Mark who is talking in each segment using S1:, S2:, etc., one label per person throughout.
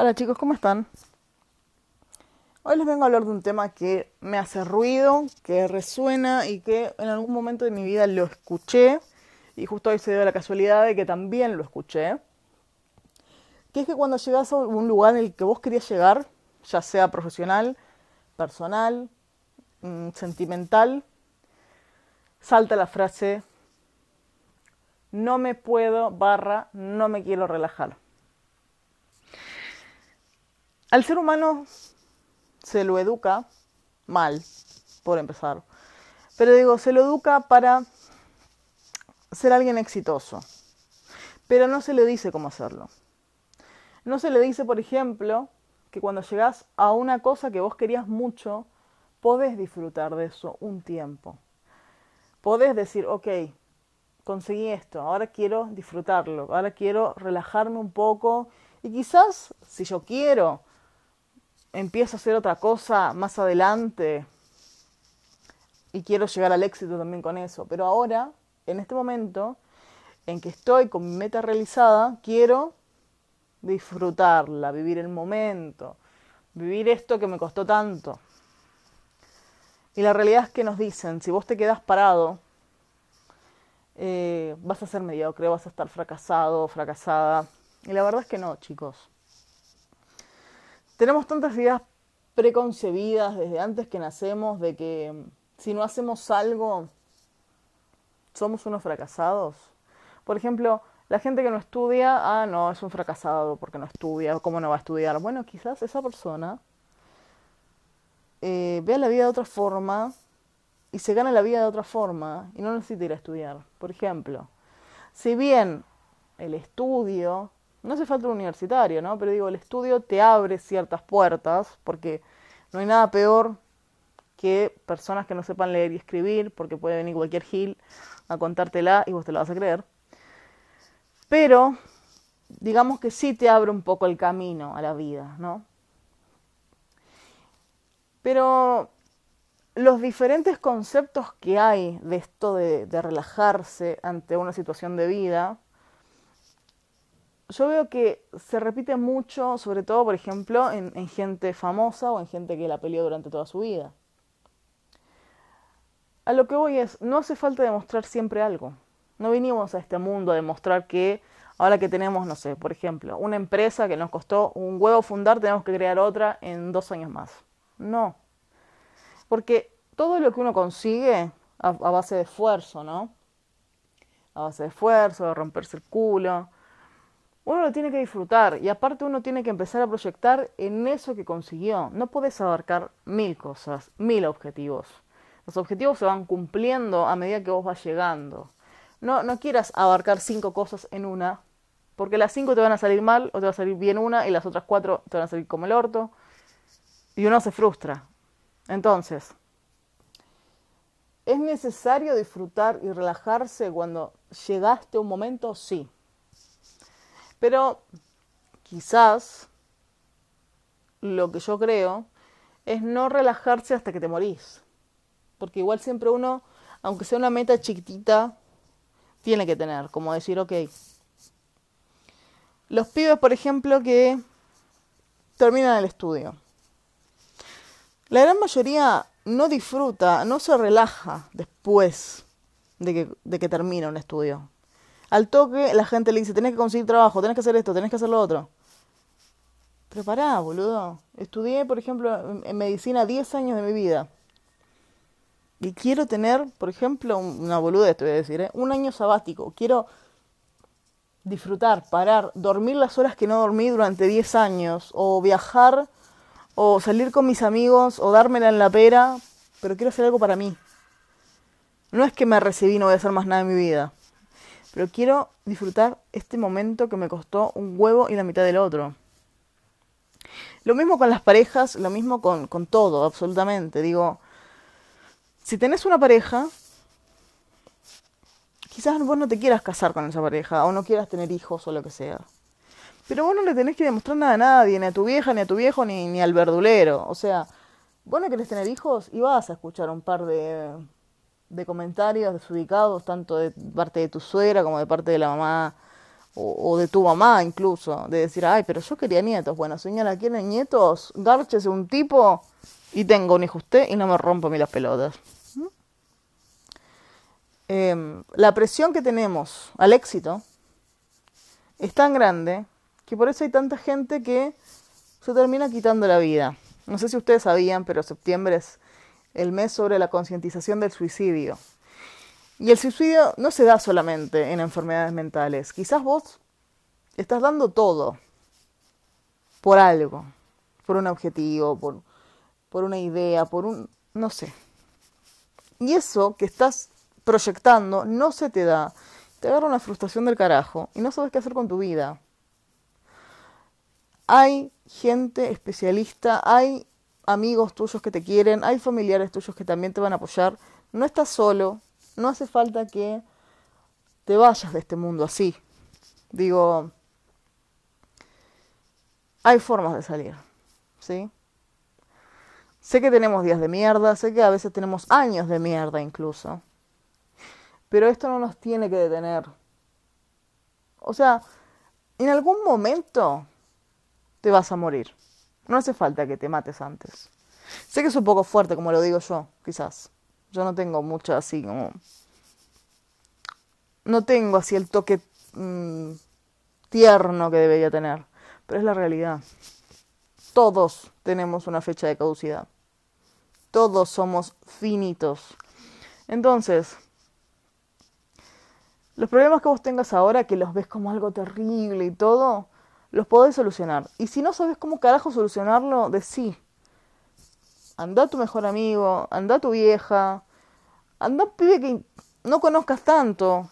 S1: Hola chicos, ¿cómo están? Hoy les vengo a hablar de un tema que me hace ruido, que resuena y que en algún momento de mi vida lo escuché y justo hoy se dio la casualidad de que también lo escuché. Que es que cuando llegas a un lugar en el que vos querías llegar, ya sea profesional, personal, mm, sentimental, salta la frase no me puedo barra no me quiero relajar. Al ser humano se lo educa mal, por empezar. Pero digo, se lo educa para ser alguien exitoso. Pero no se le dice cómo hacerlo. No se le dice, por ejemplo, que cuando llegas a una cosa que vos querías mucho, podés disfrutar de eso un tiempo. Podés decir, ok, conseguí esto, ahora quiero disfrutarlo, ahora quiero relajarme un poco y quizás, si yo quiero, empiezo a hacer otra cosa más adelante y quiero llegar al éxito también con eso. Pero ahora, en este momento en que estoy con mi meta realizada, quiero disfrutarla, vivir el momento, vivir esto que me costó tanto. Y la realidad es que nos dicen, si vos te quedas parado, eh, vas a ser mediocre, vas a estar fracasado, fracasada. Y la verdad es que no, chicos tenemos tantas ideas preconcebidas desde antes que nacemos de que mm, si no hacemos algo somos unos fracasados. Por ejemplo, la gente que no estudia, ah, no, es un fracasado porque no estudia, ¿cómo no va a estudiar? Bueno, quizás esa persona eh, vea la vida de otra forma y se gana la vida de otra forma y no necesita ir a estudiar. Por ejemplo, si bien el estudio no hace falta un universitario, ¿no? Pero digo, el estudio te abre ciertas puertas, porque no hay nada peor que personas que no sepan leer y escribir, porque puede venir cualquier gil a contártela y vos te la vas a creer. Pero, digamos que sí te abre un poco el camino a la vida, ¿no? Pero los diferentes conceptos que hay de esto de, de relajarse ante una situación de vida, yo veo que se repite mucho, sobre todo, por ejemplo, en, gente famosa o en gente que la peleó durante toda su vida. A lo que voy es, no hace falta demostrar siempre algo. No vinimos a este mundo a demostrar que ahora que tenemos, no sé, por ejemplo, una empresa que nos costó un huevo fundar, tenemos que crear otra en dos años más. No. Porque todo lo que uno consigue a, base de esfuerzo, ¿no? A base de esfuerzo, de romperse el culo, uno lo tiene que disfrutar y aparte uno tiene que empezar a proyectar en eso que consiguió. No puedes abarcar mil cosas, mil objetivos. Los objetivos se van cumpliendo a medida que vos vas llegando. No, no quieras abarcar cinco cosas en una, porque las cinco te van a salir mal o te va a salir bien una y las otras cuatro te van a salir como el orto. Y uno se frustra. Entonces, ¿es necesario disfrutar y relajarse cuando llegaste a un momento? Sí pero quizás lo que yo creo es no relajarse hasta que te morís. Porque igual siempre uno, aunque sea una meta chiquitita, tiene que tener, como decir, ok. Los pibes, por ejemplo, que terminan el estudio. La gran mayoría no disfruta, no se relaja después de que, de que termina un estudio. Al toque la gente le dice, tenés que conseguir trabajo, tenés que hacer esto, tenés que hacer lo otro. Pero boludo. Estudié, por ejemplo, en medicina 10 años de mi vida. Y quiero tener, por ejemplo, una boludez, te voy a decir, ¿eh? un año sabático. Quiero disfrutar, parar, dormir las horas que no dormí durante 10 años, o viajar, o salir con mis amigos, o dármela en la pera, pero quiero hacer algo para mí. No es que me recibí no voy a hacer más nada en mi vida pero quiero disfrutar este momento que me costó un huevo y la mitad del otro. Lo mismo con las parejas, lo mismo con, con todo, absolutamente. Digo, si tenés una pareja, quizás vos no te quieras casar con esa pareja, o no quieras tener hijos o lo que sea. Pero vos no le tenés que demostrar nada a nadie, ni a tu vieja, ni a tu viejo, ni, ni al verdulero. O sea, vos no querés tener hijos y vas a escuchar un par de de comentarios desubicados, tanto de parte de tu suegra como de parte de la mamá o, de tu mamá incluso, de decir, ay, pero yo quería nietos. Bueno, señora, ¿quiere nietos? Gárchese un tipo y tengo un hijo usted y no me rompo a las pelotas. ¿Mm? Em, la presión que tenemos al éxito es tan grande que por eso hay tanta gente que se termina quitando la vida. No sé si ustedes sabían, pero septiembre es el mes sobre la concientización del suicidio. Y el suicidio no se da solamente en enfermedades mentales. Quizás vos estás dando todo por algo, por un objetivo, por, por una idea, por un... no sé. Y eso que estás proyectando no se te da. Te agarra una frustración del carajo y no sabes qué hacer con tu vida. Hay gente especialista, hay amigos tuyos que te quieren, hay familiares tuyos que también te van a apoyar. No estás solo, no hace falta que te vayas de este mundo así. Digo, hay formas de salir, ¿sí? Sé que tenemos días de mierda, sé que a veces tenemos años de mierda incluso. Pero esto no nos tiene que detener. O sea, en algún momento te vas a morir. No hace falta que te mates antes. Sé que es un poco fuerte, como lo digo yo, quizás. Yo no tengo mucho así como... No tengo así el toque mm, tierno que debería tener, pero es la realidad. Todos tenemos una fecha de caducidad. Todos somos finitos. Entonces, los problemas que vos tengas ahora, que los ves como algo terrible y todo, los podés solucionar. Y si no sabes cómo carajo solucionarlo, decí anda tu mejor amigo, anda tu vieja, anda un pibe que no conozcas tanto,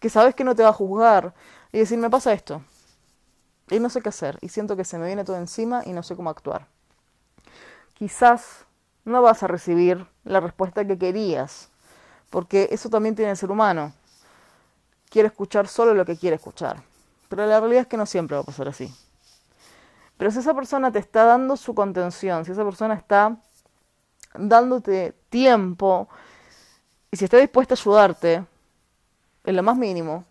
S1: que sabes que no te va a juzgar, y decir, me pasa esto, y no sé qué hacer, y siento que se me viene todo encima y no sé cómo actuar. Quizás no vas a recibir la respuesta que querías, porque eso también tiene el ser humano. Quiere escuchar solo lo que quiere escuchar, pero la realidad es que no siempre va a pasar así. Pero si esa persona te está dando su contención, si esa persona está dándote tiempo y si está dispuesta a ayudarte en lo más mínimo,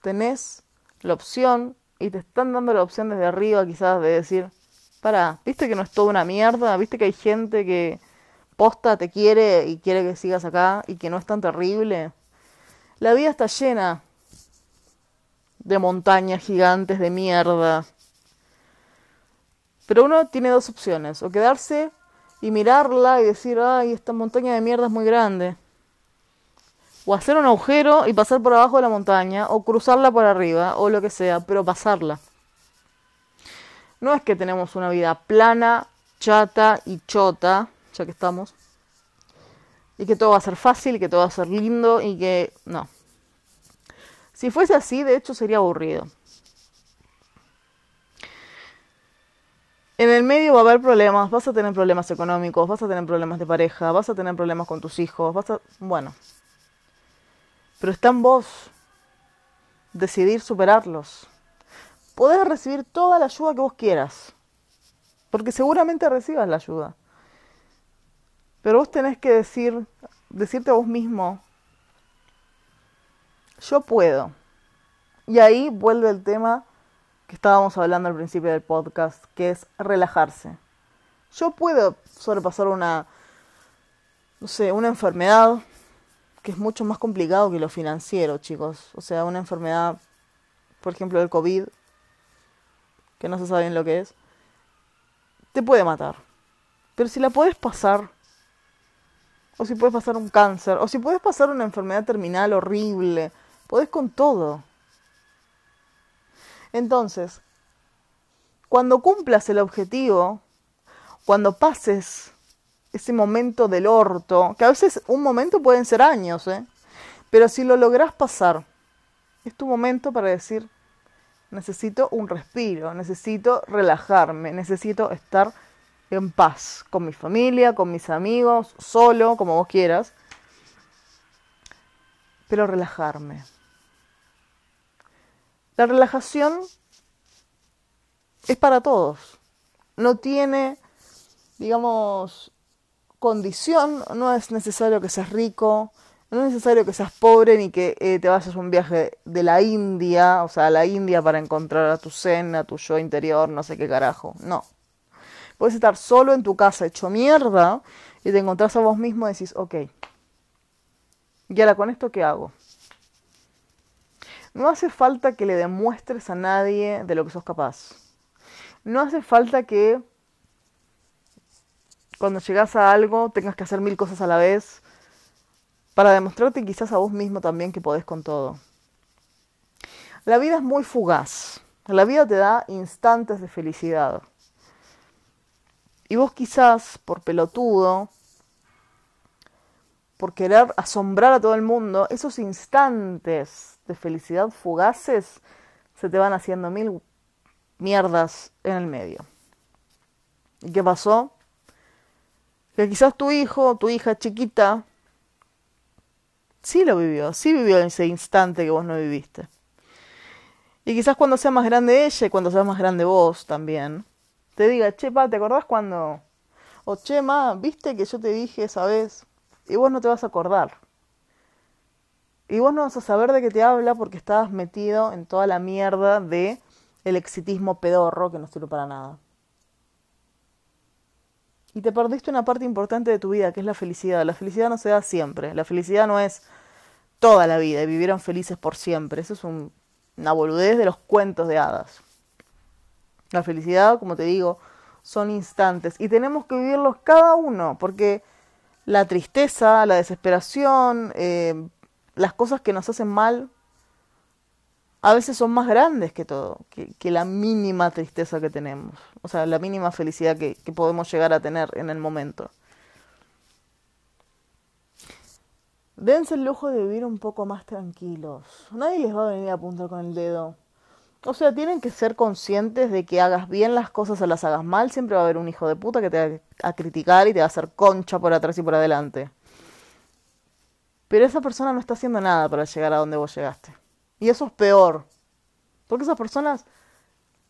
S1: tenés la opción y te están dando la opción desde arriba quizás de decir, para, viste que no es toda una mierda, viste que hay gente que posta te quiere y quiere que sigas acá y que no es tan terrible. La vida está llena de montañas gigantes de mierda pero uno tiene dos opciones, o quedarse y mirarla y decir, ay, esta montaña de mierda es muy grande. O hacer un agujero y pasar por abajo de la montaña, o cruzarla por arriba, o lo que sea, pero pasarla. No es que tenemos una vida plana, chata y chota, ya que estamos, y que todo va a ser fácil, y que todo va a ser lindo, y que... no. Si fuese así, de hecho, sería aburrido. En el medio va a haber problemas, vas a tener problemas económicos, vas a tener problemas de pareja, vas a tener problemas con tus hijos, vas a... Bueno. Pero está en vos decidir superarlos. Podés recibir toda la ayuda que vos quieras. Porque seguramente recibas la ayuda. Pero vos tenés que decir, decirte a vos mismo, yo puedo. Y ahí vuelve el tema que estábamos hablando al principio del podcast, que es relajarse. Yo puedo sobrepasar una, no sé, una enfermedad que es mucho más complicado que lo financiero, chicos. O sea, una enfermedad, por ejemplo, el COVID, que no se sabe bien lo que es, te puede matar. Pero si la puedes pasar, o si puedes pasar un cáncer, o si puedes pasar una enfermedad terminal horrible, podés con todo. Entonces, cuando cumplas el objetivo, cuando pases ese momento del orto, que a veces un momento pueden ser años, ¿eh? pero si lo logras pasar, es tu momento para decir, necesito un respiro, necesito relajarme, necesito estar en paz con mi familia, con mis amigos, solo, como vos quieras, pero relajarme. La relajación es para todos. No tiene, digamos, condición, no es necesario que seas rico, No es necesario que seas pobre ni que eh, te vayas a un viaje de la India, o sea, a la India para encontrar a tu zen, a tu yo interior, no sé qué carajo. No. Puedes estar solo en tu casa hecho mierda y te encontrás a vos mismo y decís, ok, ¿y ahora con esto qué hago? No hace falta que le demuestres a nadie de lo que sos capaz. No hace falta que cuando llegas a algo tengas que hacer mil cosas a la vez para demostrarte quizás a vos mismo también que podés con todo. La vida es muy fugaz. La vida te da instantes de felicidad. Y vos quizás, por pelotudo, por querer asombrar a todo el mundo, esos instantes de felicidad fugaces se te van haciendo mil mierdas en el medio. ¿Y qué pasó? Que quizás tu hijo, tu hija chiquita, sí lo vivió, sí vivió ese instante que vos no viviste. Y quizás cuando sea más grande ella cuando sea más grande vos también, te diga, che, pa, ¿te acordás cuando? O che, ma, ¿viste que yo te dije esa vez? Y vos no te vas a acordar. Y vos no vas a saber de qué te habla porque estabas metido en toda la mierda de el exitismo pedorro que no sirve para nada. Y te perdiste una parte importante de tu vida, que es la felicidad. La felicidad no se da siempre. La felicidad no es toda la vida y vivieron felices por siempre. Eso es una boludez de los cuentos de hadas. La felicidad, como te digo, son instantes y tenemos que vivirlos cada uno, porque la tristeza, la desesperación, eh, las cosas que nos hacen mal, a veces son más grandes que todo, que, la mínima tristeza que tenemos, o sea, la mínima felicidad que, que podemos llegar a tener en el momento. Dense el lujo de vivir un poco más tranquilos. Nadie les va a venir a apuntar con el dedo. O sea, tienen que ser conscientes de que hagas bien las cosas o las hagas mal. Siempre va a haber un hijo de puta que te va a criticar y te va a hacer concha por atrás y por adelante. Pero esa persona no está haciendo nada para llegar a donde vos llegaste. Y eso es peor. Porque esas personas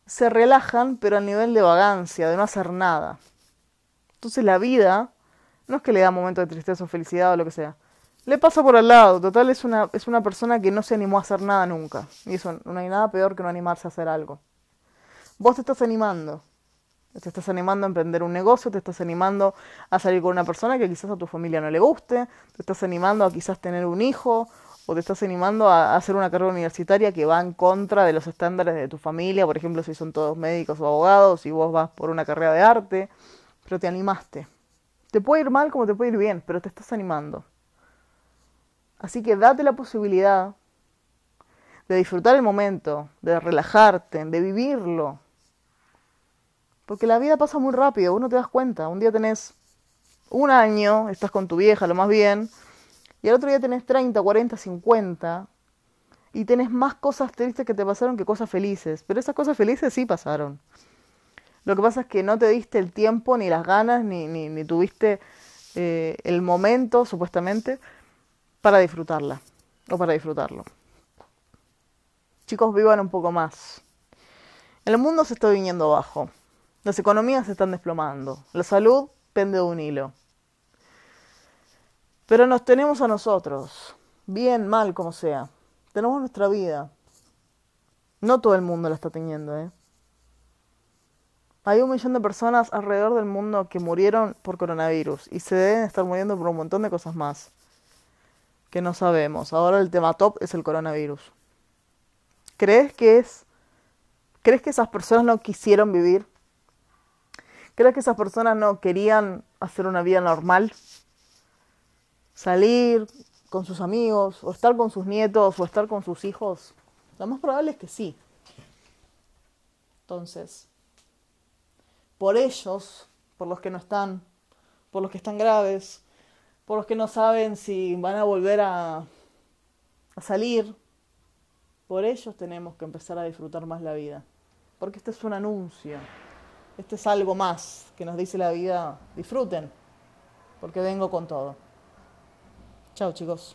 S1: se relajan, pero a nivel de vagancia, de no hacer nada. Entonces la vida no es que le da momento de tristeza o felicidad o lo que sea. Le pasa por al lado. Total es una, es una persona que no se animó a hacer nada nunca. Y eso no hay nada peor que no animarse a hacer algo. Vos te estás animando. Te estás animando a emprender un negocio, te estás animando a salir con una persona que quizás a tu familia no le guste, te estás animando a quizás tener un hijo, o te estás animando a hacer una carrera universitaria que va en contra de los estándares de tu familia, por ejemplo, si son todos médicos o abogados, y vos vas por una carrera de arte, pero te animaste. Te puede ir mal como te puede ir bien, pero te estás animando. Así que date la posibilidad de disfrutar el momento, de relajarte, de vivirlo, porque la vida pasa muy rápido, uno te das cuenta. Un día tenés un año, estás con tu vieja, lo más bien, y al otro día tenés 30, 40, 50, y tenés más cosas tristes que te pasaron que cosas felices. Pero esas cosas felices sí pasaron. Lo que pasa es que no te diste el tiempo, ni las ganas, ni, ni, tuviste eh, el momento, supuestamente, para disfrutarla, o para disfrutarlo. Chicos, vivan un poco más. El mundo se está viniendo abajo. Las economías se están desplomando. La salud pende de un hilo. Pero nos tenemos a nosotros, bien, mal, como sea. Tenemos nuestra vida. No todo el mundo la está teniendo, ¿eh? Hay un millón de personas alrededor del mundo que murieron por coronavirus y se deben estar muriendo por un montón de cosas más que no sabemos. Ahora el tema top es el coronavirus. ¿Crees que es ¿Crees que esas personas no quisieron vivir? ¿Crees que esas personas no querían hacer una vida normal? Salir con sus amigos, o estar con sus nietos, o estar con sus hijos. Lo más probable es que sí. Entonces, por ellos, por los que no están, por los que están graves, por los que no saben si van a volver a, a salir, por ellos tenemos que empezar a disfrutar más la vida. Porque este es un anuncio. Este es algo más que nos dice la vida, disfruten, porque vengo con todo. Chao chicos.